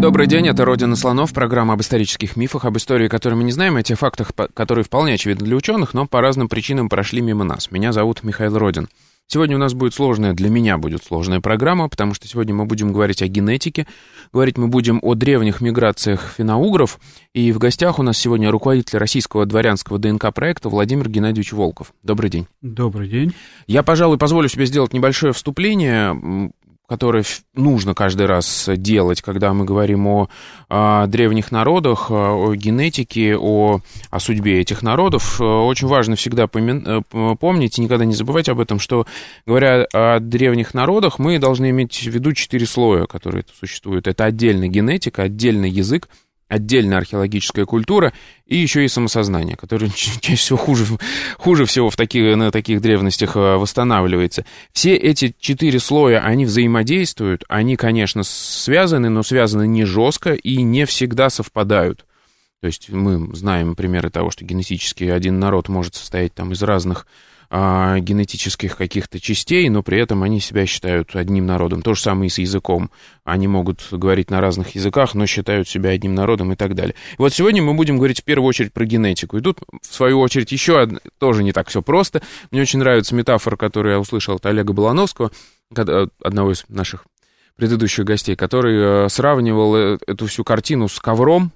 Добрый день, это «Родина слонов», программа об исторических мифах, об истории, которую мы не знаем, о тех фактах, которые вполне очевидны для ученых, но по разным причинам прошли мимо нас. Меня зовут Михаил Родин. Сегодня у нас будет сложная, для меня будет сложная программа, потому что сегодня мы будем говорить о генетике, говорить мы будем о древних миграциях финоугров, и в гостях у нас сегодня руководитель российского дворянского ДНК-проекта Владимир Геннадьевич Волков. Добрый день. Добрый день. Я, пожалуй, позволю себе сделать небольшое вступление которые нужно каждый раз делать, когда мы говорим о, о древних народах, о генетике, о, о судьбе этих народов. Очень важно всегда помин, помнить и никогда не забывать об этом, что, говоря о древних народах, мы должны иметь в виду четыре слоя, которые существуют. Это отдельная генетика, отдельный язык, отдельная археологическая культура и еще и самосознание, которое чаще всего хуже, хуже всего в таких, на таких древностях э, восстанавливается. Все эти четыре слоя, они взаимодействуют, они, конечно, связаны, но связаны не жестко и не всегда совпадают. То есть мы знаем примеры того, что генетически один народ может состоять там из разных а, генетических каких-то частей, но при этом они себя считают одним народом. То же самое и с языком. Они могут говорить на разных языках, но считают себя одним народом и так далее. И вот сегодня мы будем говорить в первую очередь про генетику. И тут, в свою очередь, еще одна, тоже не так все просто. Мне очень нравится метафора, которую я услышал от Олега Балановского, одного из наших предыдущих гостей, который э, сравнивал э, эту всю картину с ковром,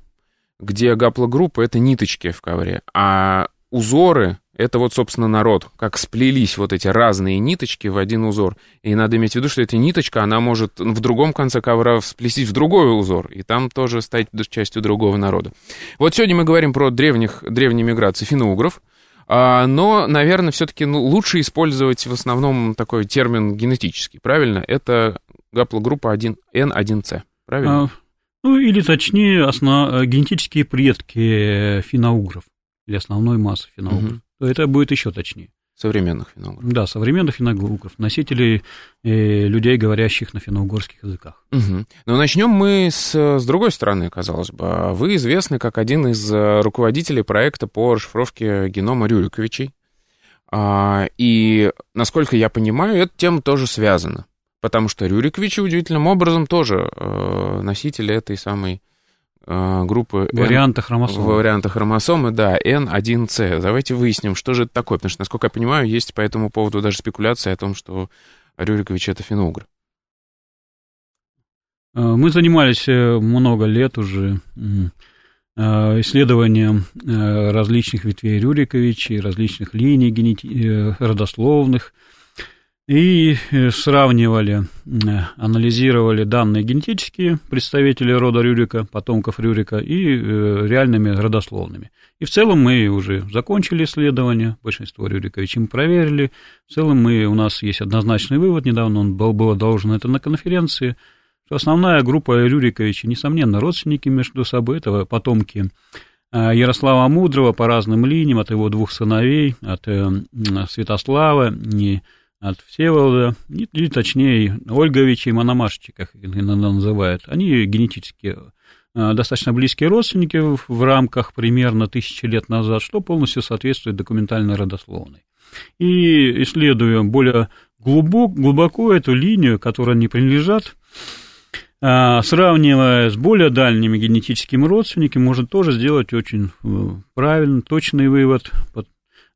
где гаплогруппа — это ниточки в ковре, а узоры это вот, собственно, народ, как сплелись вот эти разные ниточки в один узор. И надо иметь в виду, что эта ниточка, она может в другом конце ковра сплестись в другой узор, и там тоже стать частью другого народа. Вот сегодня мы говорим про древних, древние миграции финно-угров, а, но, наверное, все-таки ну, лучше использовать в основном такой термин генетический, правильно? Это гаплогруппа 1, N1C, правильно? А, ну, или точнее, основ... генетические предки финоугров, или основной массы финоугров. Угу то это будет еще точнее. Современных финно-угров. Да, современных финно-угров, носителей э, людей, говорящих на финно-угорских языках. Угу. Но начнем мы с, с другой стороны, казалось бы. Вы известны как один из э, руководителей проекта по расшифровке генома Рюриковичей. А, и, насколько я понимаю, эта тема тоже связана. Потому что Рюриковичи удивительным образом тоже э, носители этой самой группы... Варианта хромосомы. Варианта хромосомы, да, N1C. Давайте выясним, что же это такое, потому что, насколько я понимаю, есть по этому поводу даже спекуляция о том, что Рюрикович это финугр. Э, мы занимались э, много лет уже исследованием различных ветвей Рюриковичей, различных линий генети... родословных, и э, сравнивали, э, анализировали данные генетические представители рода Рюрика, потомков Рюрика, и э, реальными родословными. И в целом мы уже закончили исследование, большинство Рюриковичей мы проверили. В целом мы, у нас есть однозначный вывод, недавно он был, был должен это на конференции, что основная группа Рюриковичей, несомненно, родственники между собой, это потомки Ярослава Мудрого по разным линиям, от его двух сыновей, от Святослава и от Всеволода, или точнее Ольговича и Мономашича, как их иногда называют, они генетически э, достаточно близкие родственники в рамках примерно тысячи лет назад, что полностью соответствует документальной родословной. И исследуя более глубок, глубоко эту линию, которой они принадлежат, э, сравнивая с более дальними генетическими родственниками, можно тоже сделать очень э, правильный, точный вывод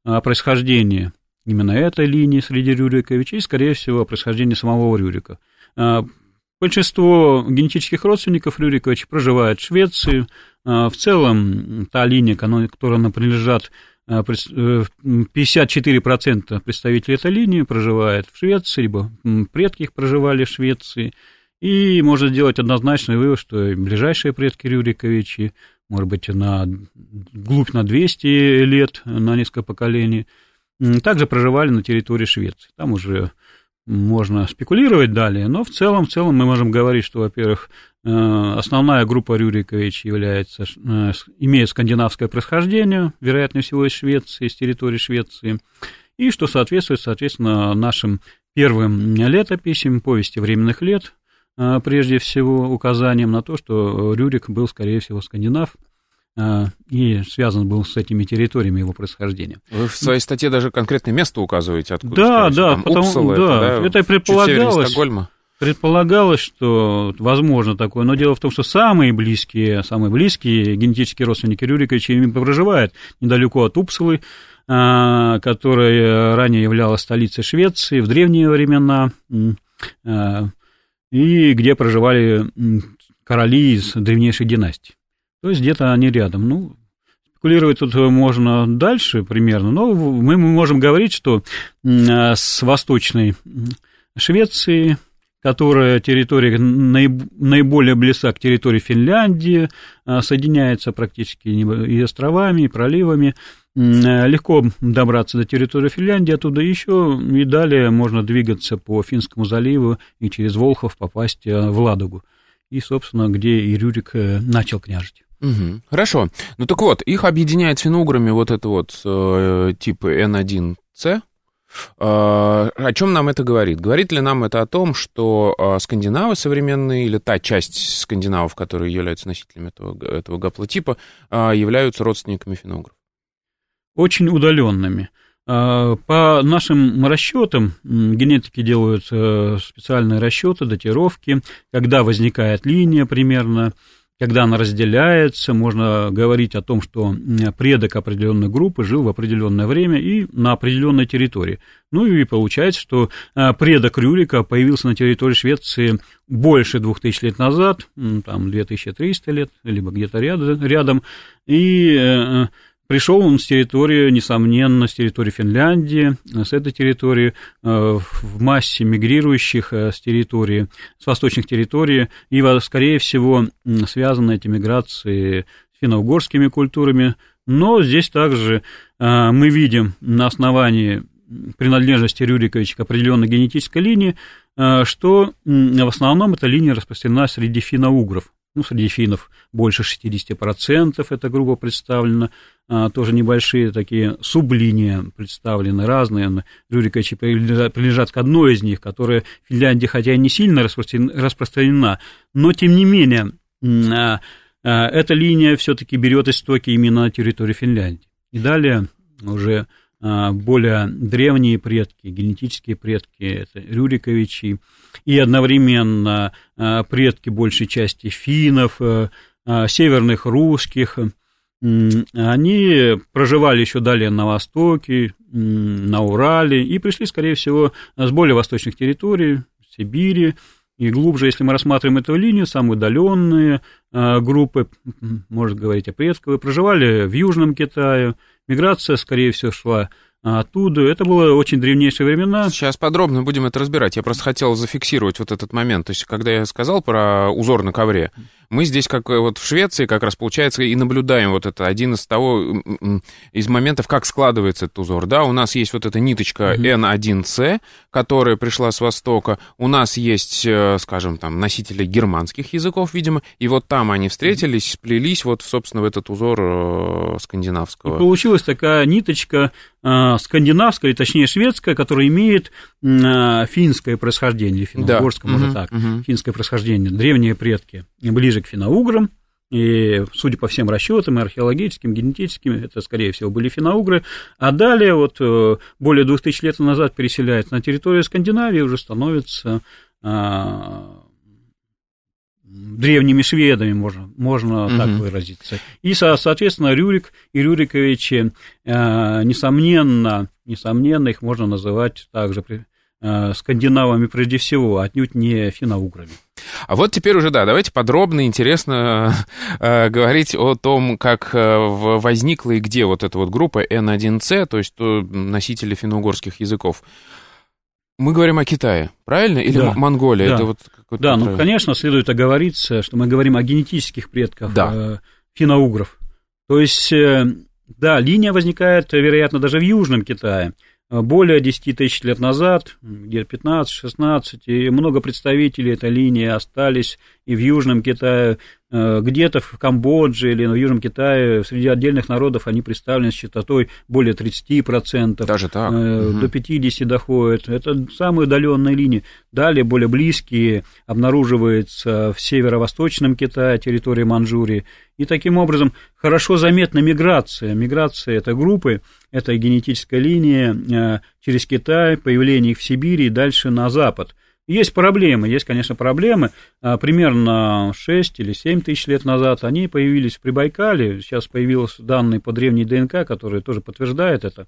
о происхождении именно этой линии среди Рюриковичей и, скорее всего, происхождение самого Рюрика. А, большинство генетических родственников Рюриковича проживает в Швеции. А, в целом, та линия, которая принадлежат 54% э, представителей этой линии проживает в Швеции, либо предки их проживали в Швеции. И можно сделать однозначный вывод, что ближайшие предки Рюриковичи, может быть, на глубь на 200 лет, на несколько поколений – также проживали на территории Швеции. Там уже можно спекулировать далее, но в целом, в целом мы можем говорить, что, во-первых, основная группа Рюрикович является, имеет скандинавское происхождение, вероятнее всего из Швеции, с территории Швеции, и что соответствует, соответственно, нашим первым летописям, повести временных лет, прежде всего указанием на то, что Рюрик был, скорее всего, скандинав, и связан был с этими территориями его происхождения. Вы в своей статье даже конкретное место указываете, откуда Да, да, Там потому, Упсала, да, это, да, это предполагалось, предполагалось, что возможно такое, но дело в том, что самые близкие, самые близкие генетические родственники Рюриковича проживают недалеко от Упсалы, а, которая ранее являлась столицей Швеции в древние времена, а, и где проживали короли из древнейшей династии. То есть где-то они рядом. Ну, спекулировать тут можно дальше примерно, но мы можем говорить, что с восточной Швеции, которая территория наиболее близка к территории Финляндии, а, соединяется практически и островами, и проливами, легко добраться до территории Финляндии, оттуда еще и далее можно двигаться по Финскому заливу и через Волхов попасть в Ладогу. И, собственно, где и Рюрик э, начал княжить. Угу. Хорошо. Ну так вот, их объединяет с финуграми вот это вот э, тип N1C. Э, о чем нам это говорит? Говорит ли нам это о том, что э, скандинавы современные, или та часть скандинавов, которые являются носителями этого, этого гаплотипа, э, являются родственниками финугров? Очень удаленными. Э, по нашим расчетам, генетики делают э, специальные расчеты, датировки, когда возникает линия примерно, когда она разделяется, можно говорить о том, что предок определенной группы жил в определенное время и на определенной территории. Ну и получается, что а, предок Рюрика появился на территории Швеции больше 2000 лет назад, там 2300 лет, либо где-то рядом, и э, Пришел он с территории, несомненно, с территории Финляндии, с этой территории, э, в массе мигрирующих э, с территории, с восточных территорий, и, скорее всего, связаны эти миграции с финно-угорскими культурами. Но здесь также э, мы видим на основании принадлежности Рюриковича к определенной генетической линии, что в основном эта линия распространена среди финно-угров ну, среди финнов больше 60% эта группа представлена, тоже небольшие такие сублинии представлены, разные. Рюриковичи принадлежат к одной из них, которая в Финляндии, хотя и не сильно распространена, но, тем не менее, а, а, эта линия все-таки берет истоки именно на территории Финляндии. И далее уже более древние предки, генетические предки, это Рюриковичи, и одновременно а, предки большей части финнов, а, северных русских, они проживали еще далее на Востоке, на Урале, и пришли, скорее всего, с более восточных территорий, Сибири, и глубже, если мы рассматриваем эту линию, самые удаленные группы, можно говорить о предках, проживали в Южном Китае, Миграция, скорее всего, шла оттуда. Это было очень древнейшие времена. Сейчас подробно будем это разбирать. Я просто хотел зафиксировать вот этот момент. То есть, когда я сказал про узор на ковре, мы здесь, как вот в Швеции, как раз получается, и наблюдаем вот это один из того, из моментов, как складывается этот узор. Да, у нас есть вот эта ниточка N1C, которая пришла с Востока. У нас есть, э, скажем, там, носители германских языков, видимо, и вот там они встретились, сплелись вот, собственно, в этот узор э, скандинавского. И получилась такая ниточка э, скандинавская, точнее шведская, которая имеет финское происхождение, финно-угорское, да. может угу, так, угу. финское происхождение, древние предки, ближе ближе к финоуграм, и, судя по всем расчетам, и археологическим, генетическим, это, скорее всего, были финоугры. А далее, вот э, более двух тысяч лет назад переселяется на территорию Скандинавии, уже становится а, древними шведами, можно, можно угу. так выразиться. И, соответственно, Рюрик и Рюриковичи, а, несомненно, несомненно, их можно называть также скандинавами прежде всего, отнюдь не финоуграми. А вот теперь уже, да, давайте подробно, интересно э, говорить о том, как э, возникла и где вот эта вот группа N1C, то есть то, носители финно-угорских языков. Мы говорим о Китае, правильно? Или да, Монголия? Да, Это вот да ну, конечно, следует оговориться, что мы говорим о генетических предках да. э, финно-угров. То есть, э, да, линия возникает, вероятно, даже в Южном Китае, более 10 тысяч лет назад, где-то 15-16, и много представителей этой линии остались и в Южном Китае, э, где-то в Камбодже или в Южном Китае среди отдельных народов они представлены с частотой более 30%. Даже так? Угу. До 50 доходит. Это самые удаленные линии. Далее более близкие обнаруживаются в северо-восточном Китае, территории Манчжурии. И таким образом хорошо заметна миграция. Миграция этой группы, этой генетической линии э, через Китай, появление их в Сибири и дальше на запад – есть проблемы, есть, конечно, проблемы. А, примерно 6 или 7 тысяч лет назад они появились в Прибайкале. Сейчас появились данные по древней ДНК, которые тоже подтверждают это,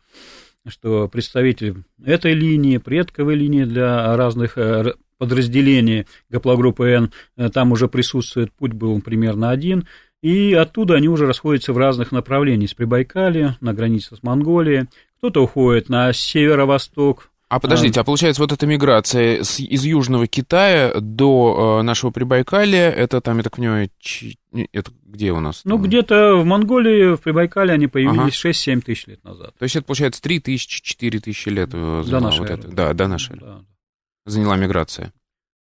что представители этой линии, предковой линии для разных э, подразделений гаплогруппы N, э, там уже присутствует, путь был примерно один. И оттуда они уже расходятся в разных направлениях. С Прибайкале, на границе с Монголией, кто-то уходит на северо-восток, а подождите, а, а получается вот эта миграция с, из Южного Китая до э, нашего Прибайкалия, это там, я так понимаю, ч... это где у нас? Ну, где-то в Монголии, в Прибайкале они появились ага. 6-7 тысяч лет назад. То есть это, получается, 3 тысячи, 4 тысячи лет заняла до нашей вот эры. это. Да, до нашей да. Заняла миграция.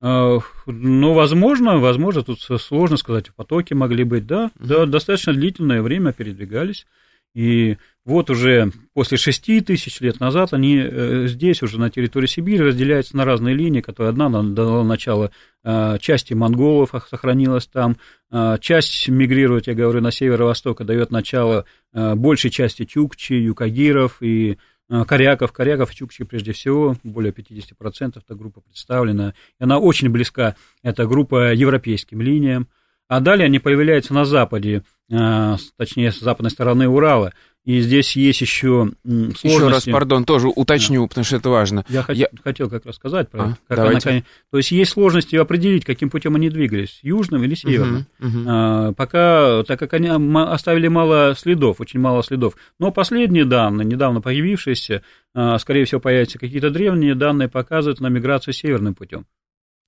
А, ну, возможно, возможно, тут сложно сказать, потоки могли быть, да, да, достаточно длительное время передвигались. И вот уже после шести тысяч лет назад они э, здесь, уже на территории Сибири, разделяются на разные линии, которые одна дала начало э, части монголов, сохранилась там, э, часть мигрирует, я говорю, на северо-восток, дает начало большей части тюкчи, юкагиров и коряков. Коряков чукчи прежде всего, более 50% эта группа представлена. И она очень близка, эта группа европейским линиям. А далее они появляются на западе, а, точнее, с западной стороны Урала. И здесь есть еще сложности. Еще раз, пардон, тоже уточню, да. потому что это важно. Я, я... хотел как раз сказать про а, как давайте. она... То есть есть сложности определить, каким путем они двигались, южным или северным. Угу, угу. А, пока, так как они оставили мало следов, очень мало следов. Но последние данные, недавно появившиеся, а, скорее всего, появятся какие-то древние данные, показывают на миграцию северным путем.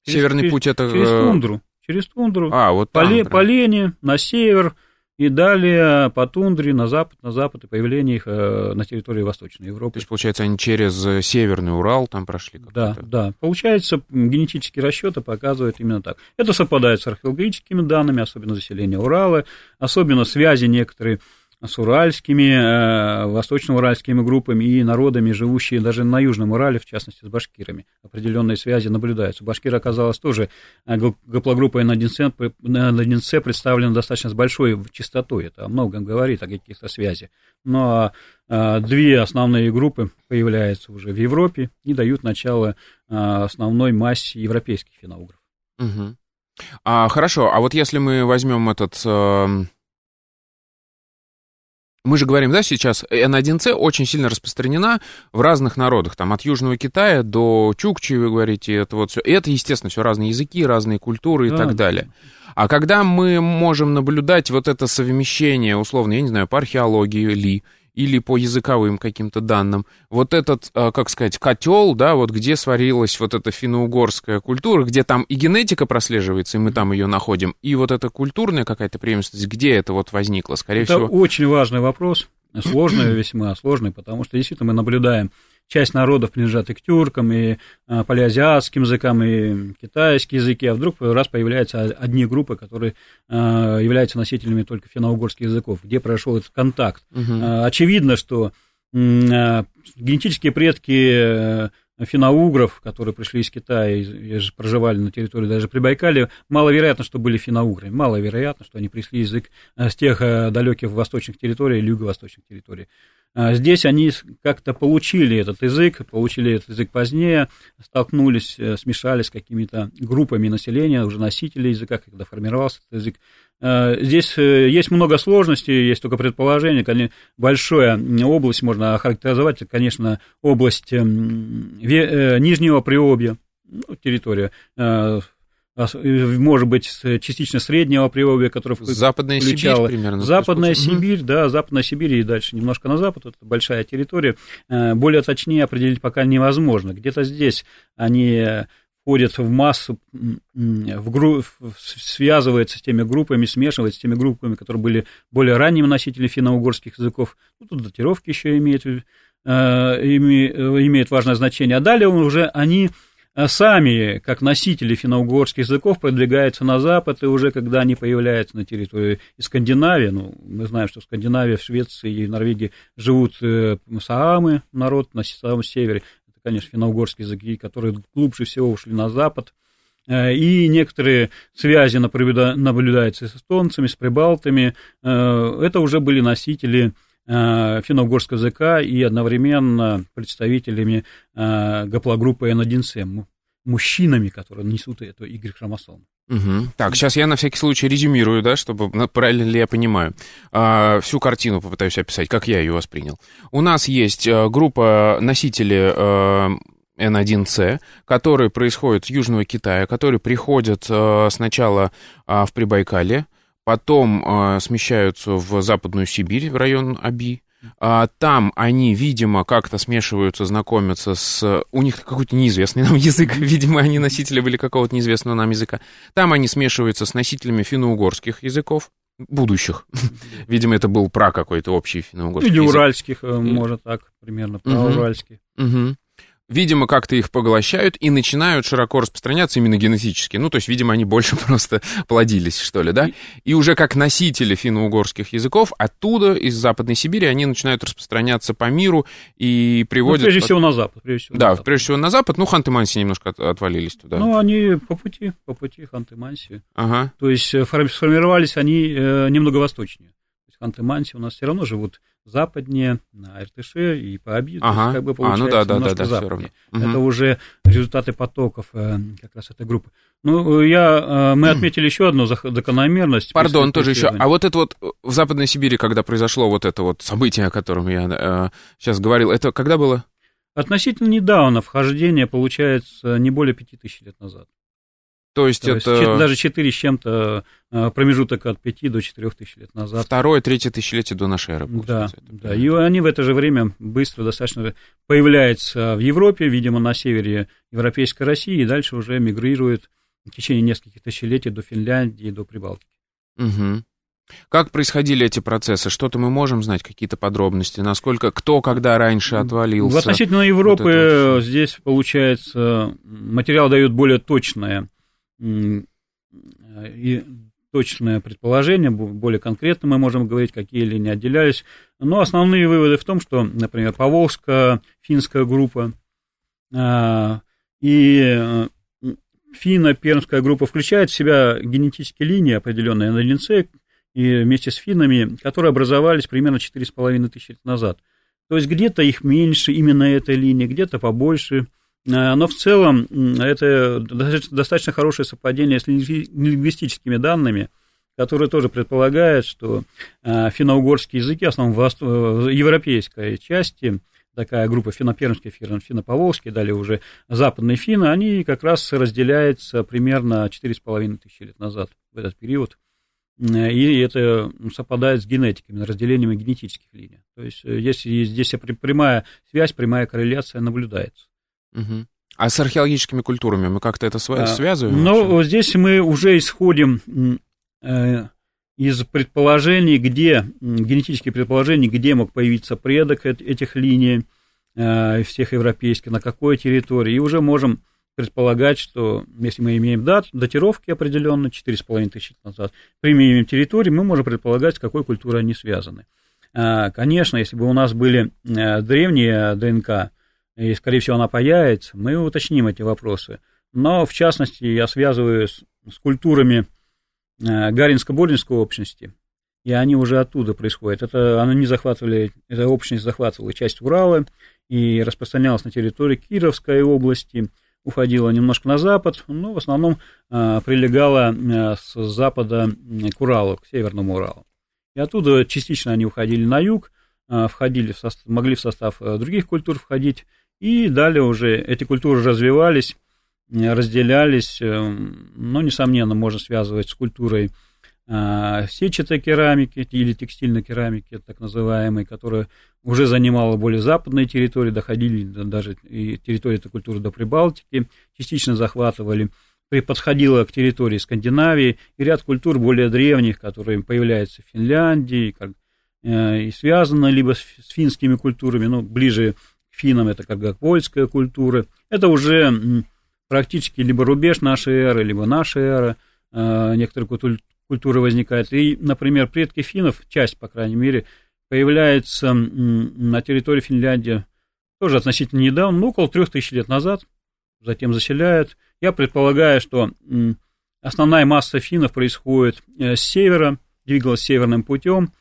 Северный через, путь это... Через э, тундру через тундру, а, вот там, по, по лени, на север, и далее по тундре на запад, на запад и появление их э, на территории Восточной Европы. То есть, получается, они через э, Северный Урал там прошли? Да, да. Получается, генетические расчеты показывают именно так. Это совпадает с археологическими данными, особенно заселение Урала, особенно связи некоторые с уральскими, э, восточно-уральскими группами и народами, живущие даже на Южном Урале, в частности, с башкирами. Определенные связи наблюдаются. Башкир оказалось тоже э, гаплогруппой на 1С, на 1С представлена достаточно с большой частотой. Это о многом говорит, о каких-то связях. Но э, две основные группы появляются уже в Европе и дают начало основной массе европейских финоугров. Угу. А, хорошо, а вот если мы возьмем этот эм, мы же говорим, да, сейчас N1C очень сильно распространена в разных народах, там от Южного Китая до Чукчи, вы говорите, это вот все. И это, естественно, все разные языки, разные культуры и да. так далее. А когда мы можем наблюдать вот это совмещение, условно, я не знаю, по археологии ли, или по языковым каким-то данным. Вот этот, а, как сказать, котел, да, вот где сварилась вот эта финно-угорская культура, где там и генетика прослеживается, и мы там ее находим, и вот эта культурная какая-то преемственность, где это вот возникло, скорее это всего... Это очень важный вопрос, сложный весьма, сложный, потому что действительно мы наблюдаем часть народов принадлежат и к тюркам, и а, палеазиатским языкам, и китайские языки, а вдруг раз появляются одни группы, которые а, являются носителями только финно-угорских языков, где произошел этот контакт. Угу. Очевидно, что генетические предки э, финоугров, которые пришли из Китая и проживали на территории даже Прибайкалия, маловероятно, что были финоугры. Маловероятно, что они пришли язык с тех э, далеких восточных территорий или юго-восточных территорий. А здесь они как-то получили этот язык, получили этот язык позднее, столкнулись, э, смешались с какими-то группами населения, уже носителей языка, когда формировался этот язык. А здесь э, есть много сложностей, есть только предположение. Большая область можно охарактеризовать, это, конечно, область э, Нижнего Приобья, ну, территория может быть, частично среднего Приобья, который Западная включала... Сибирь примерно. Западная Сибирь, да, Западная Сибирь и дальше немножко на запад, это большая территория. Э, более точнее определить пока невозможно. Где-то здесь они входят в массу, в гру... связываются с теми группами, смешиваются с теми группами, которые были более ранними носителями финно-угорских языков. Ну, тут датировки еще имеют имеет важное значение. А далее уже они сами, как носители финно-угорских языков, продвигаются на запад, и уже когда они появляются на территории Скандинавии, ну, мы знаем, что в Скандинавии, в Швеции и Норвегии живут саамы, народ на самом севере, это, конечно, финно-угорские языки, которые глубже всего ушли на запад, Э, и некоторые связи наблюдаются с эстонцами, с прибалтами. Э, это уже были носители э, финно-угорского языка и одновременно представителями гаплогруппы N1C, мужчинами, которые несут эту Y-хромосому. Угу. Так, сейчас я на всякий случай резюмирую, да, чтобы правильно ли я понимаю. А, всю картину попытаюсь описать, как я ее воспринял. У нас есть группа носителей N1C, который происходит с Южного Китая, который приходит э, сначала э, в Прибайкале, потом э, смещаются в Западную Сибирь, в район Аби. А, там они, видимо, как-то смешиваются, знакомятся с... У них какой-то неизвестный нам язык, видимо, они носители были какого-то неизвестного нам языка. Там они смешиваются с носителями финно-угорских языков, будущих. Видимо, это был про какой-то общий финно-угорский Или язык. уральских, может так, примерно, про уральский. Угу видимо, как-то их поглощают и начинают широко распространяться именно генетически. Ну, то есть, видимо, они больше просто плодились, что ли, да? И уже как носители финно-угорских языков, оттуда, из Западной Сибири, они начинают распространяться по миру и приводят... Ну, прежде всего на Запад. Прежде всего да, на запад. прежде всего на Запад. Ну, Ханты-Манси немножко от, отвалились туда. Ну, они по пути, по пути Ханты-Манси. Ага. То есть, э, сформировались они э, немного восточнее. Ханты-Манси у нас все равно живут западнее, на РТШ и по обиду, ага. как бы получается а, ну да, да, немножко да, да, западнее. Угу. Это уже результаты потоков э, как раз этой группы. Ну, я, э, мы отметили еще одну закономерность. Пардон, тоже еще. А вот это вот в Западной Сибири, когда произошло вот это вот событие, о котором я э, сейчас говорил, это когда было? Относительно недавно вхождение, получается, не более пяти тысяч лет назад. То есть, То это... есть даже 4 с чем-то э, промежуток от 5 до 4 тысяч лет назад. Второе, третье тысячелетие до нашей эры. Да, да, и они в это же время быстро достаточно появляются в Европе, видимо, на севере Европейской России, и дальше уже мигрируют в течение нескольких тысячелетий до Финляндии, до Прибалтики. Угу. Как происходили эти процессы? Что-то мы можем знать, какие-то подробности? Насколько, кто, когда раньше отвалился? В относительно Европы вот здесь, получается, материал дает более точное и точное предположение, более конкретно мы можем говорить, какие линии отделялись. Но основные выводы в том, что, например, Поволжская финская группа а, и э, финно-пермская группа включает в себя генетические линии, определенные на ДНЦ, и вместе с финнами, которые образовались примерно 4,5 тысячи лет назад. То есть где-то их меньше, именно этой линии, где-то побольше – но в целом это достаточно хорошее совпадение с лингвистическими данными, которые тоже предполагают, что э, финно-угорские языки, в основном в европейской части, такая группа финно-пермские, финно-поволжские, далее уже западные финны, они как раз разделяются примерно 4,5 тысячи лет назад, в этот период. Э, и это совпадает с генетиками, разделениями генетических линий. То есть здесь, здесь прямая связь, прямая корреляция наблюдается. Угу. А с археологическими культурами мы как-то это а, связываем? Ну, здесь мы уже исходим э, из предположений, где, генетических предположений, где мог появиться предок этих линий, э, всех европейских, на какой территории, и уже можем предполагать, что если мы имеем дат, датировки определенно, 4,5 тысячи назад, применим территории, мы можем предполагать, с какой культурой они связаны. А, конечно, если бы у нас были э, древние ДНК, и, скорее всего, она появится, мы уточним эти вопросы. Но, в частности, я связываю с, с культурами э, Гаринско-Боринской общности, и они уже оттуда происходят. Это они захватывали, эта общность захватывала часть Урала и распространялась на территории Кировской области, уходила немножко на запад, но в основном э, прилегала э, с запада к Уралу, к Северному Уралу. И оттуда частично они уходили на юг, э, входили в состав, могли в состав других культур входить, и далее уже эти культуры развивались, э, разделялись, э, но, несомненно, можно связывать с культурой э, сетчатой керамики или текстильной керамики, так называемой, которая уже занимала более западные территории, доходили даже и территории этой культуры до Прибалтики, частично захватывали, подходила к территории Скандинавии, и ряд культур более древних, которые появляются в Финляндии, и связано либо с финскими культурами, ну, ближе финнам это как, как польская культура. Это уже практически либо рубеж нашей эры, либо наша эра, некоторые культуры возникают. И, например, предки финнов, часть, по крайней мере, появляется на территории Финляндии тоже относительно недавно, ну, около трех тысяч лет назад, затем заселяют. Я предполагаю, что основная масса финнов происходит э, с севера, двигалась северным путем,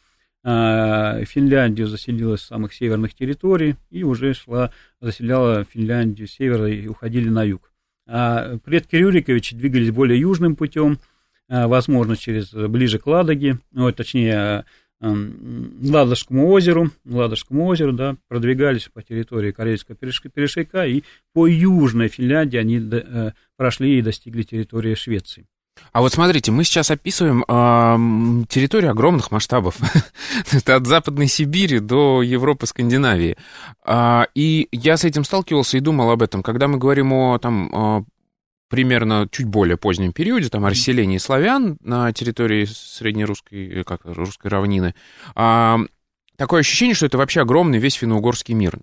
Финляндию заселилась с самых северных территорий и уже шла, заселяла Финляндию с севера и уходили на юг. А предки Рюриковича двигались более южным путем, а, возможно, через ближе к Ладоге, ну, точнее, Ладожскому озеру, Ладожскому озеру, да, продвигались по территории Корейского перешейка, и по Южной Финляндии они э, прошли и достигли территории Швеции. А вот смотрите, мы сейчас описываем э, территорию огромных масштабов. Это от Западной Сибири до Европы, Скандинавии. Э, и я с этим сталкивался и думал об этом. Когда мы говорим о там, примерно чуть более позднем периоде, там, о расселении славян на территории среднерусской, э, как, русской равнины, а, такое ощущение, что это вообще огромный весь финно-угорский мир.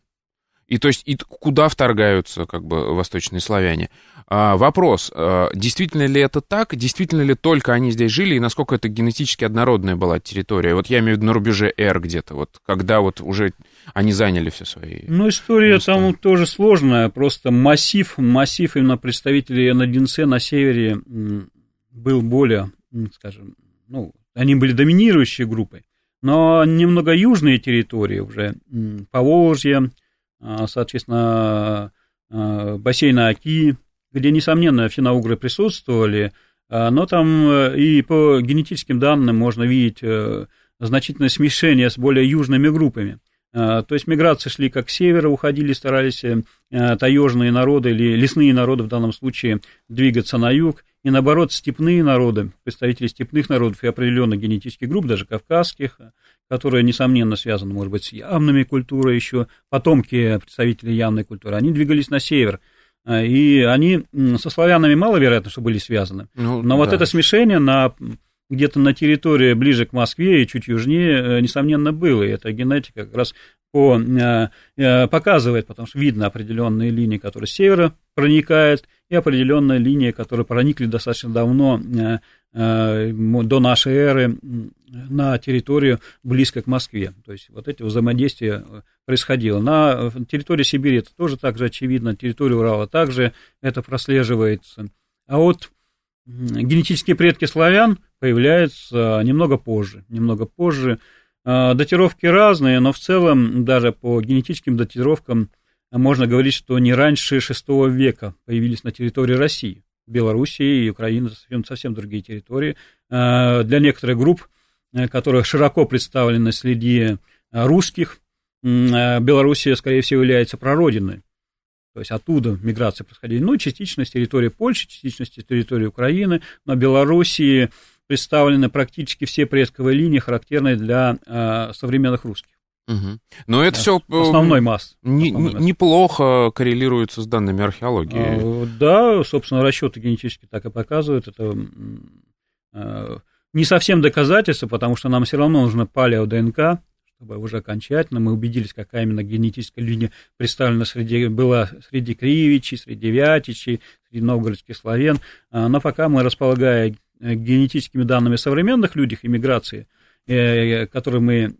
И то есть и куда вторгаются как бы восточные славяне? А, вопрос, а, действительно ли это так? Действительно ли только они здесь жили? И насколько это генетически однородная была территория? Вот я имею в виду на рубеже R где-то, вот когда вот уже они заняли все свои Ну, история места. там тоже сложная, просто массив, массив именно представителей НДНЦ на севере был более, скажем, ну, они были доминирующей группой. Но немного южные территории уже, Поволжье, соответственно, а, бассейна Оки, где, несомненно, финно-угры присутствовали, а, но там э, и по генетическим данным можно видеть э, значительное смешение с более южными группами. То есть миграции шли как с севера, уходили, старались э, таежные народы или лесные народы в данном случае двигаться на юг, и наоборот степные народы, представители степных народов и определенных генетических групп, даже кавказских, которые, несомненно, связаны, может быть, с явными культурой еще, потомки представителей явной культуры, они двигались на север. А, и они со славянами маловероятно, что были связаны. Ну, Но да. вот это смешение на где-то на территории ближе к Москве и чуть южнее, э, несомненно, было. И эта генетика как раз по, э, э, показывает, потому что видно определенные линии, которые с севера проникают, и определенные линии, которые проникли достаточно давно до нашей эры на территорию близко к Москве. То есть вот эти взаимодействия происходило. На территории Сибири это тоже так же очевидно, на территории Урала также это прослеживается. А вот генетические предки славян появляются немного позже, немного позже. Датировки разные, но в целом даже по генетическим датировкам можно говорить, что не раньше VI века появились на территории России. Белоруссии и Украины совсем, совсем другие территории. А, для некоторых групп, э, которые широко представлены среди русских, Белоруссия, скорее всего, является прародиной. То есть оттуда миграция происходила. Ну, частично с территории Польши, частично с территории Украины, но Белоруссии представлены практически все предковые линии, характерные для э, современных русских. Угу. Но это да. все э, основной масс. Не, основной масс. Неплохо коррелируется с данными археологии. А, да, собственно, расчеты генетически так и показывают. Это э, не совсем доказательство, потому что нам все равно нужно палео-ДНК, чтобы уже окончательно мы убедились, какая именно генетическая линия представлена среди, была среди кривичей, среди вятичей, среди новгородских славян. А, но пока мы, располагая генетическими данными современных людях иммиграции, э, которые мы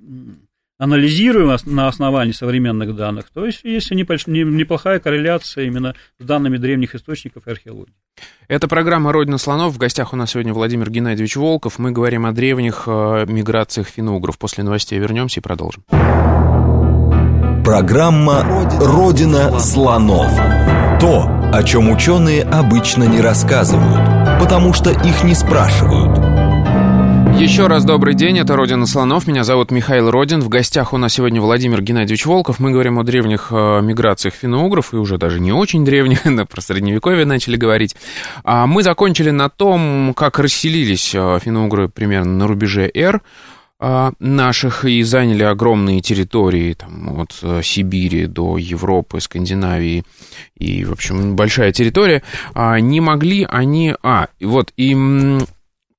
анализируем на основании современных данных, то есть есть неплохая корреляция именно с данными древних источников и археологии. Это программа «Родина слонов». В гостях у нас сегодня Владимир Геннадьевич Волков. Мы говорим о древних э, миграциях финно-угров. После новостей вернемся и продолжим. Программа «Родина слонов». То, о чем ученые обычно не рассказывают, потому что их не спрашивают – еще раз добрый день, это «Родина слонов», меня зовут Михаил Родин, в гостях у нас сегодня Владимир Геннадьевич Волков, мы говорим о древних э, миграциях финно-угров, и уже даже не очень древних, про Средневековье начали говорить. А мы закончили на том, как расселились э, финно-угры примерно на рубеже Р, э, наших и заняли огромные территории там, от Сибири до Европы, Скандинавии и, в общем, большая территория, а не могли они... А, вот, и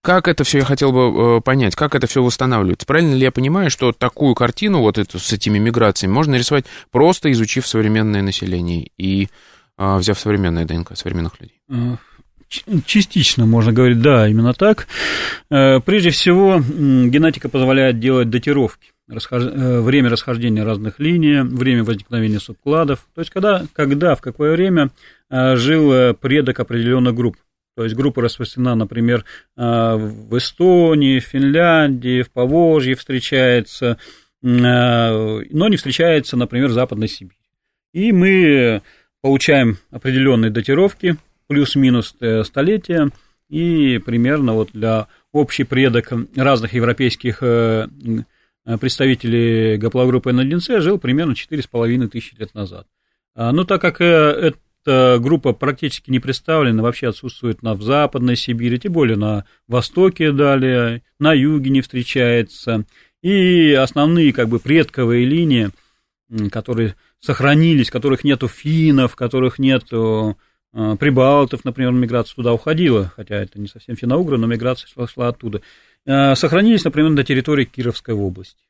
как это все, я хотел бы э, понять, как это все восстанавливается? Правильно ли я понимаю, что такую картину, вот эту с этими миграциями, можно рисовать просто изучив современное население и э, взяв современное ДНК современных людей? Э, частично можно говорить, да, именно так. Э, прежде всего, генетика позволяет делать датировки расхож... время расхождения разных линий, время возникновения субкладов. То есть, когда, когда в какое время жил предок определенных групп. То есть группа распространена, например, а, в Эстонии, в Финляндии, в Поволжье встречается, а, но не встречается, например, в Западной Сибири. И мы получаем определенные датировки, плюс-минус э, столетия, и примерно вот для общий предок разных европейских э, представителей гаплогруппы N1C жил примерно 4,5 тысячи лет назад. А, но так как это эта группа практически не представлена, вообще отсутствует на, в Западной Сибири, тем более на Востоке далее, на Юге не встречается. И основные как бы предковые линии, которые сохранились, которых нету финнов, которых нету э, прибалтов, например, миграция туда уходила, хотя это не совсем финно-угры, но миграция шла, шла оттуда, э, сохранились, например, на территории Кировской области.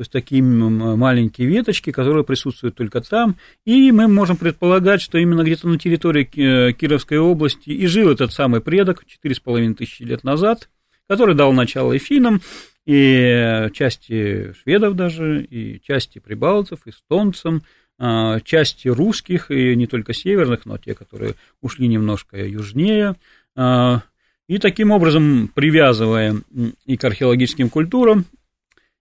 То есть такие маленькие веточки, которые присутствуют только там. И мы можем предполагать, что именно где-то на территории э, Кировской области и жил этот самый предок 4,5 тысячи лет назад, который дал начало и финнам, и части шведов даже, и части прибалтов, эстонцам, а, части русских, и не только северных, но те, которые ушли немножко южнее. А, и таким образом, привязывая и к археологическим культурам,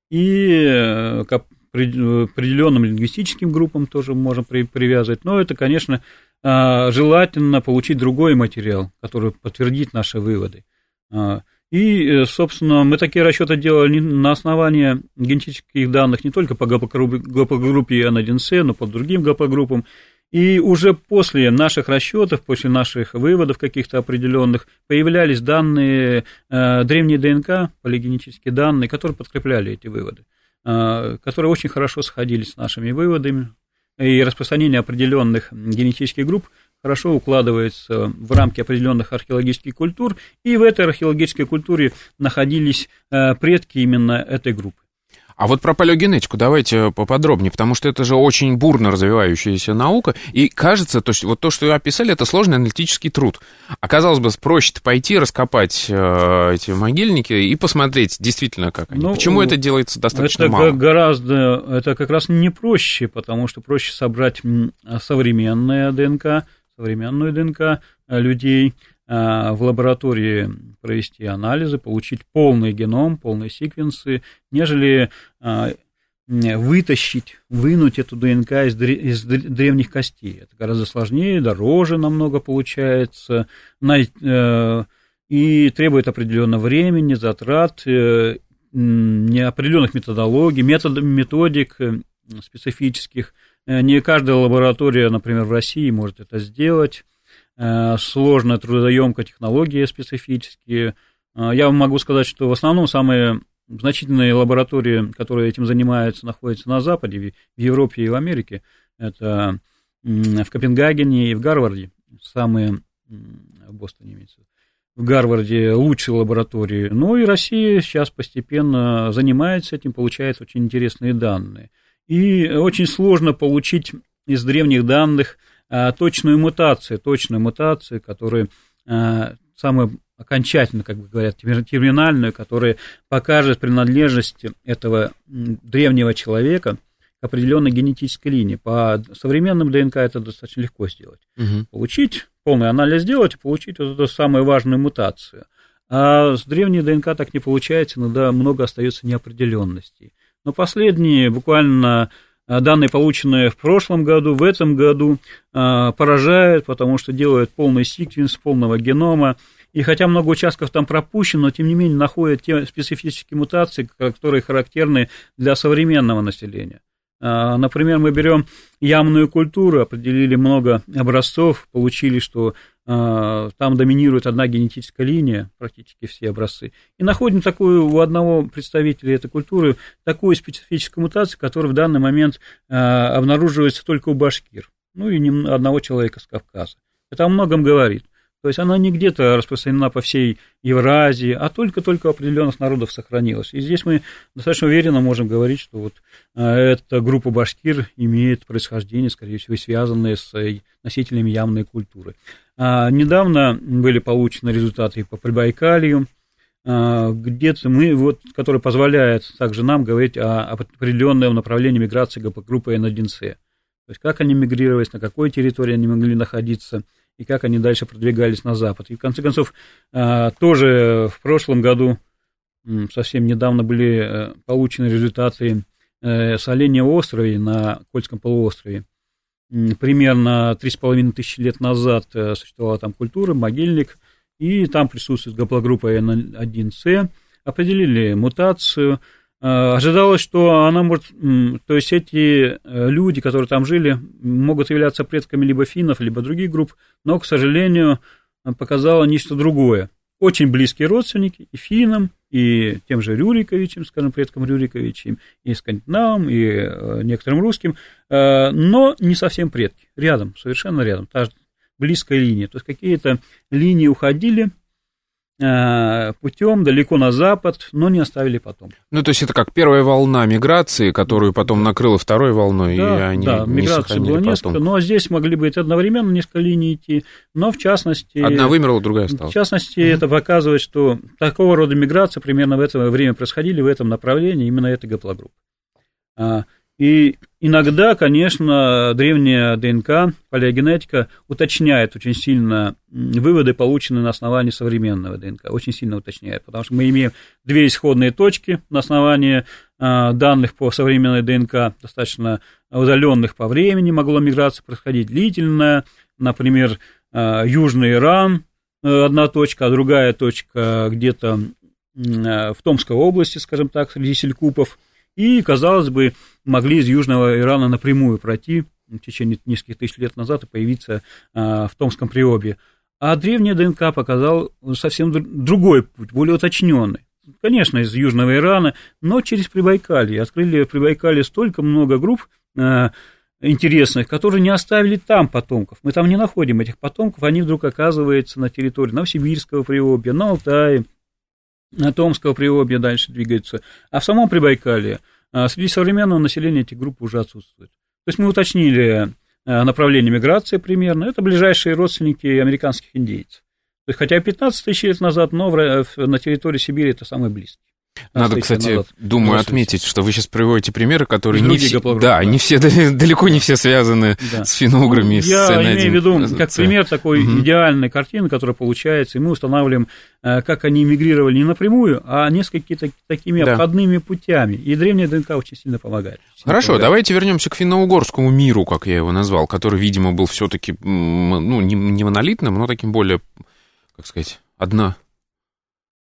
и э, к определенным лингвистическим группам тоже можем привязывать. Но это, конечно, а, желательно получить другой материал, который подтвердит наши выводы. А, и, э, собственно, мы такие расчеты делали на основании генетических данных не только по ГП-группе N1C, но по другим ГП-группам. И уже после наших расчетов, после наших выводов каких-то определенных, появлялись данные, э, древние ДНК, полигенетические данные, которые подкрепляли эти выводы, э, которые очень хорошо сходились с нашими выводами. И распространение определенных генетических групп хорошо укладывается в рамки определенных археологических культур, и в этой археологической культуре находились э, предки именно этой группы. А вот про палеогенетику давайте поподробнее, потому что это же очень бурно развивающаяся наука, и кажется, то есть вот то, что вы описали, это сложный аналитический труд. Оказалось бы, проще пойти раскопать э, эти могильники и посмотреть действительно, как они. Ну, Почему это делается достаточно это мало? гораздо, это как раз не проще, потому что проще собрать современное ДНК, современную ДНК людей, Э, в лаборатории провести анализы, получить полный геном, полные секвенсы, нежели э, вытащить, вынуть эту ДНК из, из древних костей. Это гораздо сложнее, дороже намного получается, э, и требует определенного времени, затрат, неопределенных методологий, метод, методик специфических. Не каждая лаборатория, например, в России может это сделать. Э, сложная, трудоемкая технология специфические. Э, я могу сказать, что в основном самые значительные лаборатории, которые этим занимаются, находятся на Западе, в Европе и в Америке. Это в Копенгагене и в Гарварде. Самые, в Бостоне имеется в Гарварде лучшие лаборатории. Ну и Россия сейчас постепенно занимается этим, получает очень интересные данные. И очень сложно получить из древних данных точную мутацию, точную мутацию, которая э, самую окончательно, как бы говорят, терминальную, которая покажет принадлежность этого древнего человека к определенной генетической линии. По современным ДНК это достаточно легко сделать. Угу. Получить, полный анализ сделать и получить вот эту самую важную мутацию. А с древней ДНК так не получается, иногда много остается неопределенностей. Но последние буквально данные, полученные в прошлом году, в этом году, а, поражают, потому что делают полный секвенс полного генома. И хотя много участков там пропущено, но тем не менее находят те специфические мутации, которые характерны для современного населения. А, например, мы берем ямную культуру, определили много образцов, получили, что а, там доминирует одна генетическая линия, практически все образцы, и находим такую у одного представителя этой культуры такую специфическую мутацию, которая в данный момент а, обнаруживается только у башкир, ну и одного человека с Кавказа. Это о многом говорит. То есть она не где-то распространена по всей Евразии, а только-только у определенных народов сохранилась. И здесь мы достаточно уверенно можем говорить, что вот а, эта группа башкир имеет происхождение, скорее всего, связанное с э, носителями явной культуры. А, недавно были получены результаты по Прибайкалью, а, где-то мы, вот, который позволяет также нам говорить о, о определенном направлении миграции группы N1C. То есть как они мигрировались, на какой территории они могли находиться – и как они дальше продвигались на запад. И, в конце концов, а, тоже в прошлом году, совсем недавно были э, получены результаты э, с Оленя острове на Кольском полуострове. Примерно 3,5 тысячи лет назад э, существовала там культура, могильник, и там присутствует гаплогруппа N1C. Определили мутацию – ожидалось, что она может, то есть эти э, люди, которые там жили, могут являться предками либо финнов, либо других групп, но, к сожалению, показало нечто другое. Очень близкие родственники и финнам, и тем же Рюриковичем, скажем, предкам Рюриковичем, и скандинавам, и э, некоторым русским, но не совсем предки, рядом, совершенно рядом, та же близкая линия. То есть какие-то линии уходили, Э, путем далеко на запад, но не оставили потом. Ну, то есть это как первая волна миграции, которую потом накрыла второй волной, да, и они да, не миграции было несколько, потом. но здесь могли быть одновременно несколько линий идти, но в частности... Одна вымерла, другая осталась. В частности, mm-hmm. это показывает, что такого рода миграция примерно в это время происходили, в этом направлении именно эта гаплогруппа. И иногда, конечно, древняя ДНК, палеогенетика уточняет очень сильно выводы, полученные на основании современного ДНК, очень сильно уточняет, потому что мы имеем две исходные точки на основании а, данных по современной ДНК, достаточно удаленных по времени, могло миграция происходить длительная, например, а, Южный Иран, э, одна точка, а другая точка где-то в Томской области, скажем так, среди селькупов – и, казалось бы, могли из Южного Ирана напрямую пройти в течение нескольких тысяч лет назад и появиться а, в Томском приобе. А древняя ДНК показал совсем другой путь, более уточненный. Конечно, из Южного Ирана, но через Прибайкалье. Открыли в Прибайкалье столько много групп а, интересных, которые не оставили там потомков. Мы там не находим этих потомков, они вдруг оказываются на территории Новосибирского приобья, на Алтае, Томского приобья дальше двигаются. А в самом Прибайкале а, среди современного населения эти группы уже отсутствуют. То есть мы уточнили а, направление миграции примерно. Это ближайшие родственники американских индейцев. То есть, хотя 15 тысяч лет назад, но на территории Сибири это самые близкие. Надо, кстати, назад. думаю, отметить, что вы сейчас приводите примеры, которые не все, да, не все, далеко не все связаны да. с финограми. Ну, я с имею в виду, как пример такой угу. идеальной картины, которая получается, и мы устанавливаем, э, как они мигрировали не напрямую, а несколькими такими да. обходными путями. И древняя ДНК очень сильно помогает. Сильно Хорошо, помогает. давайте вернемся к финно-угорскому миру, как я его назвал, который, видимо, был все-таки, ну, не, не монолитным, но таким более, как сказать, одна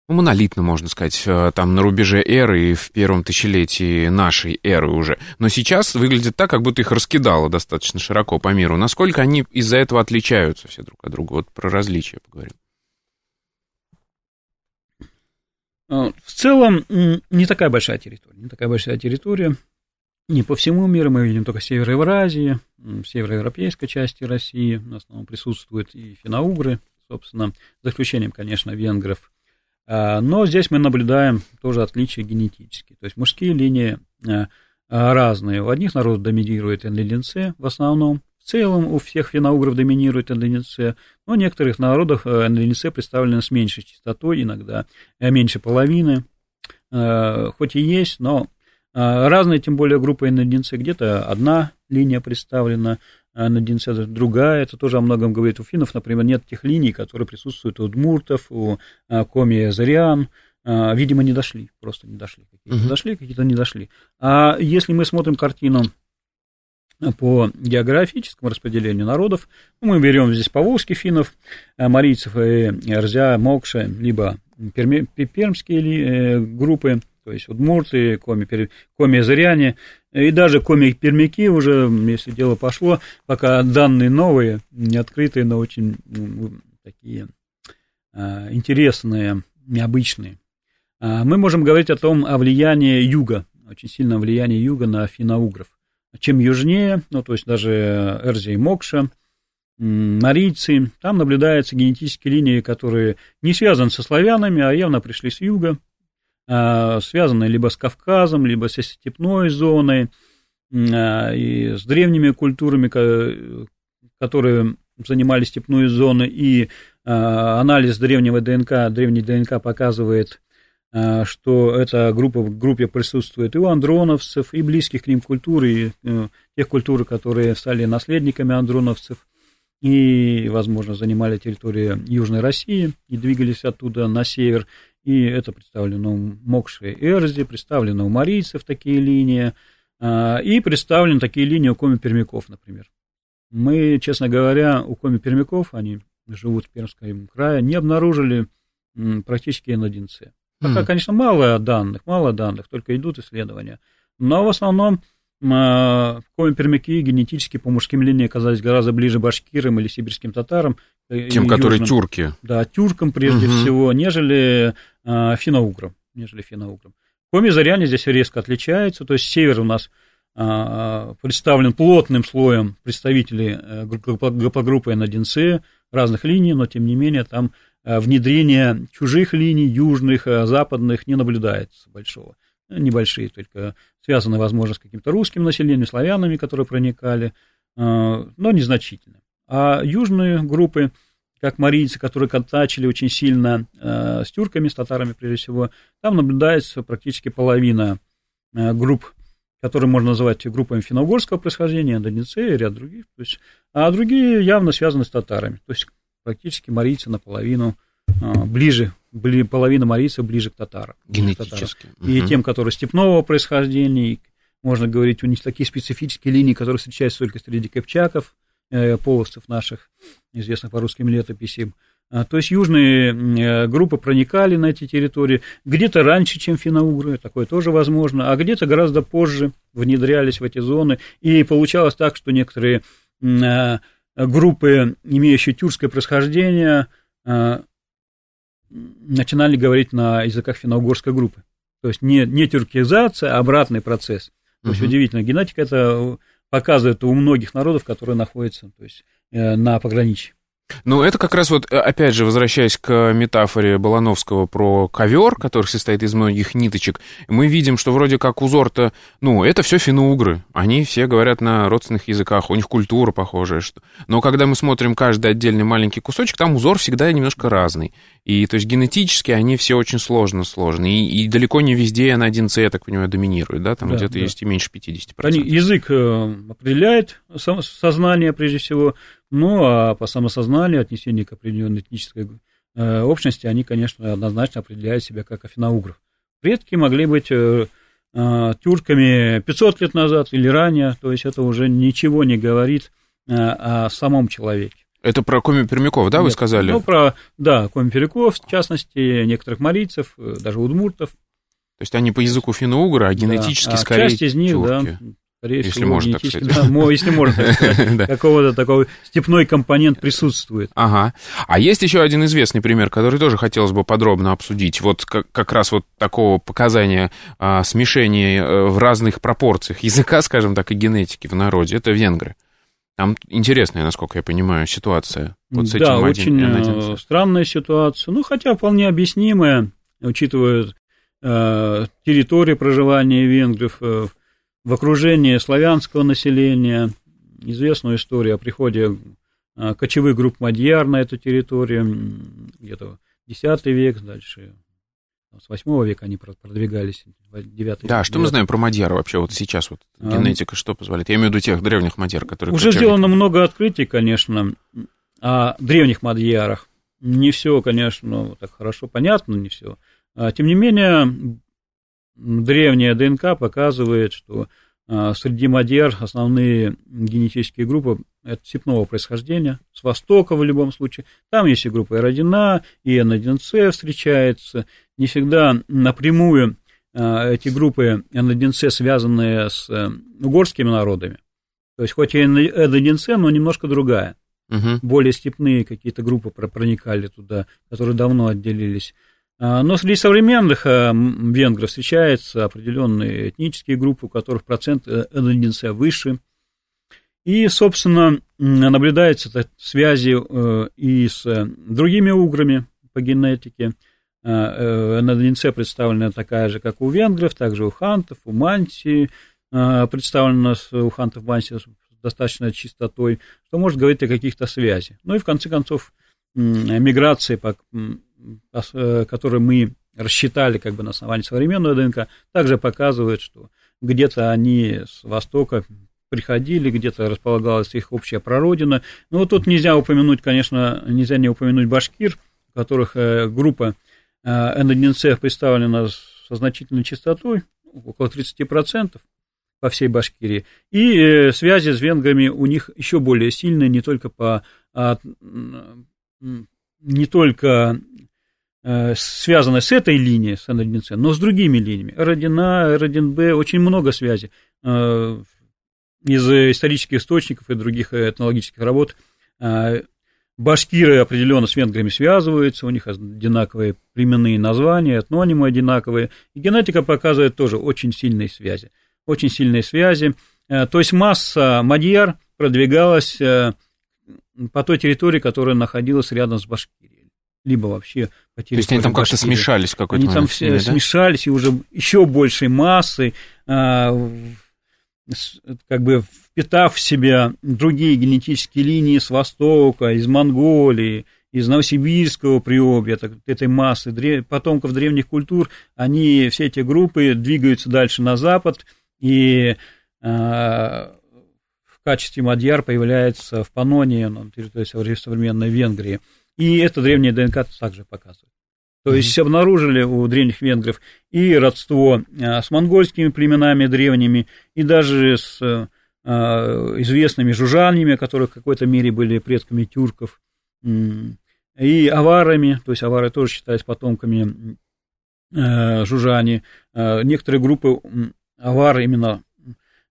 ну, монолитно, можно сказать, э, там на рубеже эры и в первом тысячелетии нашей эры уже. Но сейчас выглядит так, как будто их раскидало достаточно широко по миру. Насколько они из-за этого отличаются все друг от друга? Вот про различия поговорим. А, в целом, не такая большая территория. Не такая большая территория. Не по всему миру, мы видим только север Евразии, североевропейской части России, в основном присутствуют и финоугры, собственно, за исключением, конечно, венгров но здесь мы наблюдаем тоже отличия генетические. То есть мужские линии а, а, разные. У одних народов доминирует НЛНЦ в основном. В целом у всех финоугров доминирует НЛНЦ, но в некоторых народах НЛНЦ представлены с меньшей частотой, иногда меньше половины. Хоть и есть, но разные, тем более группы НЛНЦ. Где-то одна линия представлена, а на Динцедр другая. Это тоже о многом говорит. У финнов, например, нет тех линий, которые присутствуют у удмуртов, у а, коми зарян. А, видимо, не дошли, просто не дошли. Какие-то угу. дошли, какие-то не дошли. А если мы смотрим картину по географическому распределению народов, ну, мы берем здесь поволжских финнов, марийцев и Рзя, Мокша, либо пермские э, группы, то есть удмурты, коми, коми зыряне, и даже коми-пермяки уже, если дело пошло, пока данные новые, не открытые, но очень ну, такие а, интересные, необычные. А, мы можем говорить о том, о влиянии юга, очень сильном влиянии юга на финоугров. Чем южнее, ну, то есть даже Эрзия и Мокша, марийцы. Там наблюдаются генетические линии, которые не связаны со славянами, а явно пришли с юга, а, связаны либо с Кавказом, либо со степной зоной, а, и с древними культурами, которые занимали степную зону, и анализ древнего ДНК, древний ДНК показывает, что эта группа в группе присутствует и у андроновцев, и близких к ним культур, и э, тех культур, которые стали наследниками андроновцев – и, возможно, занимали территорию Южной России и двигались оттуда на север. И это представлено у Мокши и Эрзи, представлено у марийцев такие линии, а, и представлены такие линии у коми-пермяков, например. Мы, честно говоря, у коми-пермяков, они живут в Пермском крае, не обнаружили практически N1C. Пока, mm. конечно, мало данных, мало данных, только идут исследования. Но в основном в коми-пермяки генетически по мужским линиям оказались гораздо ближе башкирам или сибирским татарам. Э, Тем, которые южным, тюрки. Да, тюркам прежде угу. всего, нежели э, финно-уграм. Нежели финно-уграм. Коми-заряне здесь резко отличается, то есть север у нас э, представлен плотным слоем представителей э, группы N1C разных линий, но тем не менее там э, внедрение чужих линий, южных, э, западных не наблюдается большого небольшие, только связаны, возможно, с каким-то русским населением, славянами, которые проникали, э, но незначительно. А южные группы, как марийцы, которые контачили очень сильно э, с тюрками, с татарами прежде всего, там наблюдается практически половина э, групп, которые можно назвать группами финно-угорского происхождения, Донеце и ряд других, то есть, а другие явно связаны с татарами, то есть практически марийцы наполовину ближе были половина марийцев ближе к татарам. Генетически. К татарам. И тем, которые степного происхождения, можно говорить, у них такие специфические линии, которые встречаются только среди копчаков, э, половцев наших, известных по русским летописям. А, то есть южные э, группы проникали на эти территории, где-то раньше, чем финно-угры, такое тоже возможно, а где-то гораздо позже внедрялись в эти зоны. И получалось так, что некоторые э, группы, имеющие тюркское происхождение, начинали говорить на языках финно-угорской группы. То есть не, не тюркизация, а обратный процесс. То есть удивительно, генетика это показывает у многих народов, которые находятся то есть, э, на пограничье. Ну, это как раз вот, э, опять же, возвращаясь к метафоре Балановского про ковер, который состоит из многих ниточек, мы видим, что вроде как узор-то, ну, это все финно-угры. Они все говорят на родственных языках, у них культура похожая. Что... Но когда мы смотрим каждый отдельный маленький кусочек, там узор всегда немножко разный. И, то есть, генетически они все очень сложно сложны. И, и далеко не везде на 1С, я так понимаю, доминирует, да? Там да, где-то да. есть и меньше 50%. Они, язык э, определяет сознание, прежде всего, ну, а по самосознанию, отнесению к определенной этнической э, общности, они, конечно, однозначно определяют себя как афиноугров. Предки могли быть э, э, тюрками 500 лет назад или ранее, то есть это уже ничего не говорит э, о самом человеке. Это про коми-пермяков, да, Нет, вы сказали? Ну, про, да, коми-пермяков, в частности, некоторых марийцев, э, даже удмуртов. То есть они по языку финно-угра, а генетически да. а скорее часть из них, тюрки. да, Скорее если всего, можно так сказать. Да, если можно так сказать, какого-то такого степной компонент присутствует. Ага. А есть еще один известный пример, который тоже хотелось бы подробно обсудить. Вот как, как раз вот такого показания а, смешения э, в разных пропорциях языка, скажем так, и генетики в народе. Это венгры. Там интересная, насколько я понимаю, ситуация. Вот с этим да, очень N1. Э, странная ситуация. Ну, хотя вполне объяснимая, учитывая э, территорию проживания венгров, э, в окружении славянского населения. Известную историю о приходе а, кочевых групп Мадьяр на эту территорию, где-то X век, дальше с 8 века они продвигались, 9 Да, что 9. мы знаем про Мадьяр вообще вот сейчас, вот а, генетика что позволяет? Я имею в виду тех древних Мадьяр, которые... Уже кочевники. сделано много открытий, конечно, о древних Мадьярах. Не все, конечно, так хорошо понятно, не все. А, тем не менее, древняя ДНК показывает, что а, среди мадьяр основные генетические группы это степного происхождения, с востока в любом случае. Там есть и группа Родина, и N1C встречается. Не всегда напрямую а, эти группы N1C связаны с э, угорскими народами. То есть хоть и N1C, но немножко другая. Угу. Более степные какие-то группы проникали туда, которые давно отделились. А, но среди современных а, венгров встречаются определенные этнические группы, у которых процент ННЦ выше. И, собственно, наблюдаются связи э, и с другими уграми по генетике. НДНЦ представлена такая же, как у венгров, также у хантов, у мантии, представлена у хантов мантии с достаточно чистотой, что может говорить о каких-то связях. Ну и, в конце концов, миграции, по, которые мы рассчитали как бы на основании современного ДНК, также показывает, что где-то они с востока приходили, где-то располагалась их общая прародина. Но вот тут нельзя упомянуть, конечно, нельзя не упомянуть башкир, у которых э, группа э, НДНЦ представлена со значительной частотой, около 30% по всей Башкирии. И э, связи с венграми у них еще более сильные, не только по а, не только Э, связаны с этой линией, с НРДНЦ, но с другими линиями. РДНА, РДНБ, очень много связей э, из исторических источников и других этнологических работ. Э, башкиры определенно с венграми связываются, у них одинаковые племенные названия, этнонимы одинаковые. И генетика показывает тоже очень сильные связи. Очень сильные связи. То есть масса мадьяр продвигалась по той территории, которая находилась рядом с Башкирией либо вообще по То есть они там как-то смешались в какой-то Они там все смешались, да? и уже еще большей массы, а, как бы впитав в себя другие генетические линии с Востока, из Монголии, из Новосибирского приобья, этой массы потомков древних культур, они, все эти группы двигаются дальше на запад, и а, в качестве мадьяр появляется в Панонии, на территории современной Венгрии – и это древняя ДНК также показывает. То есть mm-hmm. обнаружили у древних венгров и родство а, с монгольскими племенами древними, и даже с а, известными жужанами, которые в какой-то мере были предками тюрков, и аварами, то есть авары тоже считались потомками жужани. Некоторые группы авар именно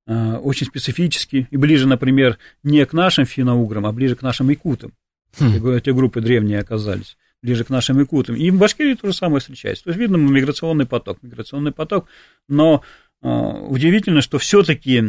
очень специфические и ближе, например, не к нашим финно-уграм, а ближе к нашим якутам. Хм. Эти группы древние оказались ближе к нашим якутам. И в Башкирии то же самое встречается. То есть, видно, миграционный поток, миграционный поток. Но э, удивительно, что все-таки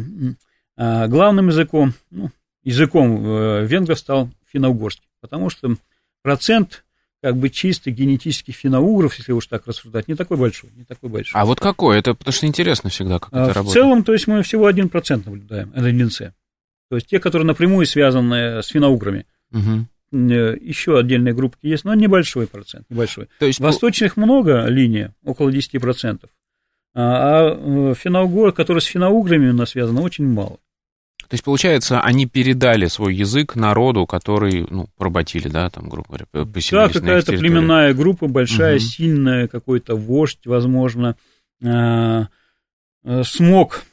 э, главным языком, ну, языком э, венгров стал финно-угорский, потому что процент как бы чистых генетических финно-угров, если уж так рассуждать, не такой большой, не такой большой. А вот какой? Это потому что интересно всегда, как а это в работает. В целом, то есть мы всего 1% наблюдаем, это ЛНЦ. То есть те, которые напрямую связаны с финно-уграми. Угу. Еще отдельные группки есть, но небольшой процент, небольшой. То есть, Восточных много линий, около 10%, а, а э, финоугор, которые с финоуграми у нас связаны, очень мало. То есть, получается, они передали свой язык народу, который, ну, поработили, да, там, грубо говоря, поселились Да, какая-то племенная группа, большая, угу. сильная, какой-то вождь, возможно, а, э, смог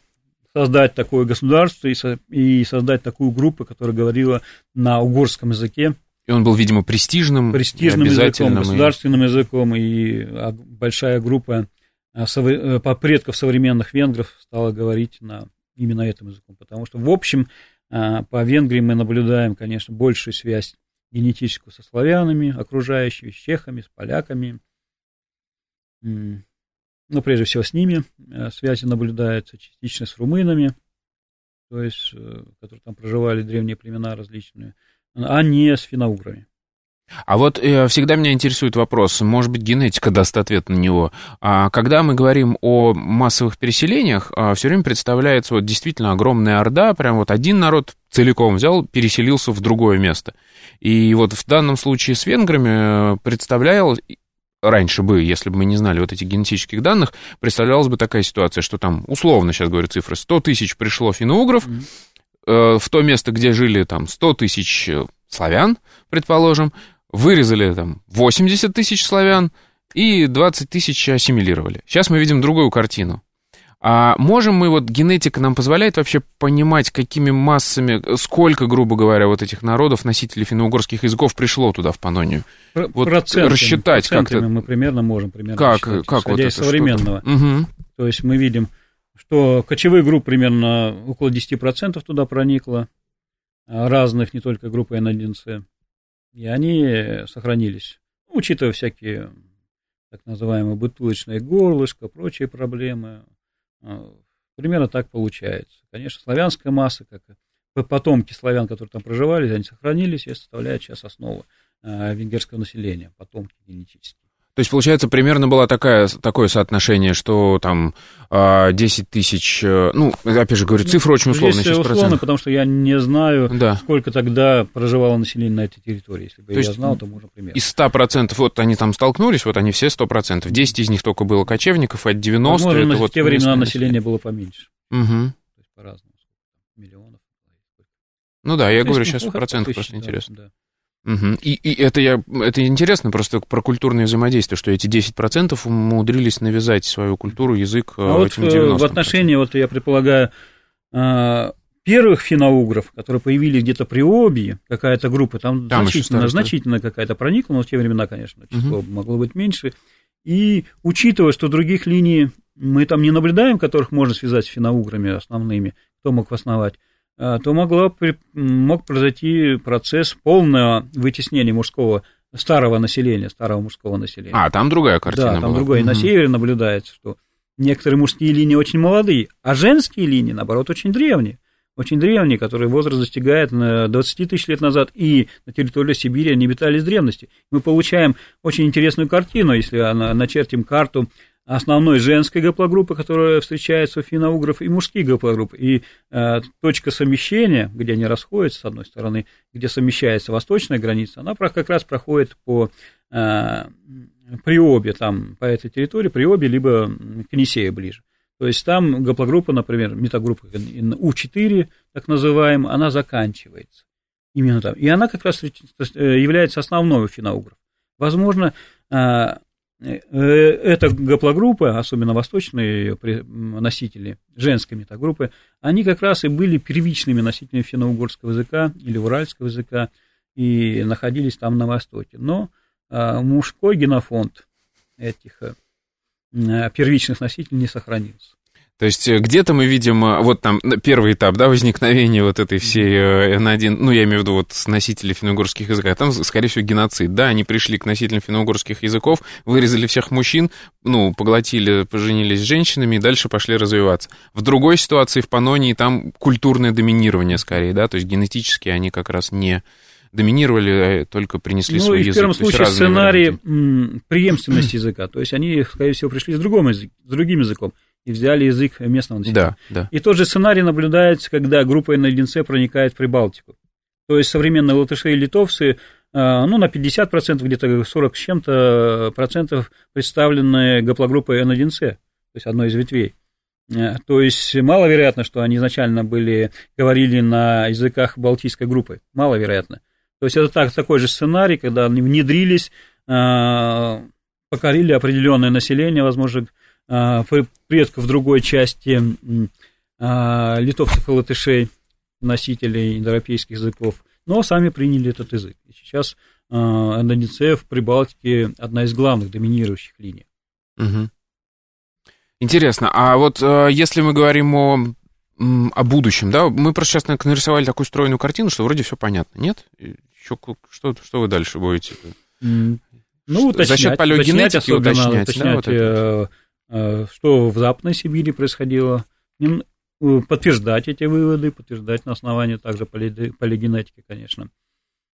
создать такое государство и создать такую группу, которая говорила на угорском языке, и он был, видимо, престижным, престижным языком, государственным и... языком, и а, большая группа а, э, предков современных венгров стала говорить на именно этом языком, потому что, в общем, а, по Венгрии мы наблюдаем, конечно, большую связь генетическую со славянами, окружающими, с чехами, с поляками, ну, прежде всего с ними связи наблюдаются, частично с румынами, то есть, э, которые там проживали древние племена различные, а не с финоуграми. А вот э, всегда меня интересует вопрос, может быть, генетика даст ответ на него. А, когда мы говорим о массовых переселениях, а, все время представляется вот действительно огромная орда, прям вот один народ целиком взял, переселился в другое место. И вот в данном случае с венграми э, представлял, раньше бы, если бы мы не знали вот этих генетических данных, представлялась бы такая ситуация, что там, условно сейчас говорю цифры, 100 тысяч пришло финно-угров, mm-hmm Э, в то место, где жили там 100 тысяч э, славян, предположим, вырезали там 80 тысяч славян и 20 тысяч ассимилировали. Сейчас мы видим другую картину. А можем мы, вот генетика нам позволяет вообще понимать, какими массами, сколько, грубо говоря, вот этих народов, носителей финно-угорских языков пришло туда, в Панонию? Вот процентами, рассчитать как-то. мы примерно можем примерно как, как вот из современного. Угу. То есть мы видим что кочевых групп примерно около 10% туда проникло, а разных, не только группы N1C, и они сохранились, ну, учитывая всякие так называемые бутылочные горлышко, прочие проблемы. А, примерно так получается. Конечно, славянская масса, как потомки славян, которые там проживали, они сохранились и составляют сейчас основу венгерского населения, потомки генетические. То есть, получается, примерно было такая, такое соотношение, что там 10 а, тысяч, э, ну, опять же говорю, ну, цифра очень условная, Здесь условно, потому что я не знаю, да. сколько тогда проживало население на этой территории. Если бы то я знал, то можно примерно. Из 100%, вот они там столкнулись, вот они все 100%. 10 из них только было кочевников, а 90 Возможно, это на вот... те времена население было поменьше. Угу. То есть по-разному. Миллионов. Ну да, я то говорю сейчас в процентах, просто интересно. Да. Угу. И, и это, я, это интересно просто про культурное взаимодействие, что эти 10% умудрились навязать свою культуру, язык э, а этим вот 90%. Э, в отношении, вот я предполагаю, э, первых финоугров, которые появились где-то при Обии, какая-то группа, там, там значительно, значительно какая-то проникла, но в те времена, конечно, число угу. могло быть меньше. И учитывая, что других линий мы там не наблюдаем, которых можно связать с финоуграми основными, кто мог основать, то могло, мог произойти процесс полного вытеснения мужского старого населения, старого мужского населения. А, там другая картина Да, там была. другая. И на севере наблюдается, что некоторые мужские линии очень молодые, а женские линии, наоборот, очень древние. Очень древние, которые возраст достигает 20 тысяч лет назад, и на территории Сибири они обитали с древности. Мы получаем очень интересную картину, если начертим карту основной женской гаплогруппы, которая встречается у финно-угров, и мужские гаплогруппы. И э, точка совмещения, где они расходятся, с одной стороны, где совмещается восточная граница, она как раз проходит по э, Приобе, там, по этой территории, Приобе, либо к Енисею ближе. То есть там гаплогруппа, например, метагруппа У4, так называемая, она заканчивается. Именно там. И она как раз э, является основной у финно-угров. Возможно, Э, эта гаплогруппа, особенно восточные носители, женской метагруппы, они как раз и были первичными носителями финно-угорского языка или уральского языка и находились там на востоке. Но а, мужской генофонд этих э, первичных носителей не сохранился. То есть э, где-то мы видим, э, вот там первый этап, да, возникновения вот этой всей N1, э, ну, я имею в виду вот с носителей финно-угорских языков, там, скорее всего, геноцид, да, они пришли к носителям финно-угорских языков, вырезали всех мужчин, ну, поглотили, поженились с женщинами и дальше пошли развиваться. В другой ситуации, в Панонии, там культурное доминирование скорее, да, то есть генетически они как раз не доминировали, а только принесли ну, свой язык. Ну, в первом случае сценарий варианты. преемственности языка, то есть они, скорее всего, пришли с, другим, с другим языком и взяли язык местного населения. Да, да. И тот же сценарий наблюдается, когда группа НЛДНЦ проникает в Прибалтику. То есть современные латыши и литовцы, а, ну, на 50%, где-то 40 с чем-то процентов представлены гаплогруппой N1C, то есть одной из ветвей. Э, то есть маловероятно, что они изначально были, говорили на языках Балтийской группы. Маловероятно. То есть это так, такой же сценарий, когда они внедрились, а, покорили определенное население, возможно, предков другой части а, литовцев и латышей, носителей индоевропейских языков, но сами приняли этот язык. И сейчас НДНЦ в Прибалтике одна из главных доминирующих линий. Угу. Интересно, а вот если мы говорим о, о будущем, да, мы просто сейчас нарисовали такую стройную картину, что вроде все понятно, нет? Еще, что, что вы дальше будете? Ну, уточнять, За счет палеогенетики уточнять, уточнять, уточнять да, вот это? Э, что в Западной Сибири происходило, э, подтверждать эти выводы, подтверждать на основании также полигенетики, конечно,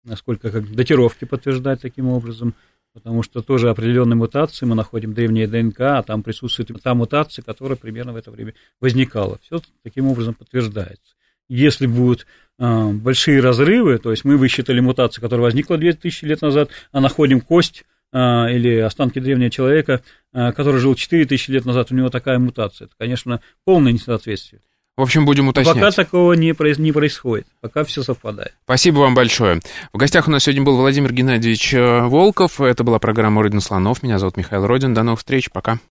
насколько как датировки подтверждать таким образом, потому что тоже определенные мутации, мы находим древние ДНК, а там присутствует та мутация, которая примерно в это время возникала. Все таким образом подтверждается. Если будут э, большие разрывы, то есть мы высчитали мутацию, которая возникла 2000 лет назад, а находим кость или останки древнего человека, а, который жил 4000 лет назад, у него такая мутация. Это, конечно, полное несоответствие. В общем, будем уточнять. Пока такого не, не происходит, пока все совпадает. Спасибо вам большое. В гостях у нас сегодня был Владимир Геннадьевич э, Волков. Это была программа «Родина слонов». Меня зовут Михаил Родин. До новых встреч. Пока.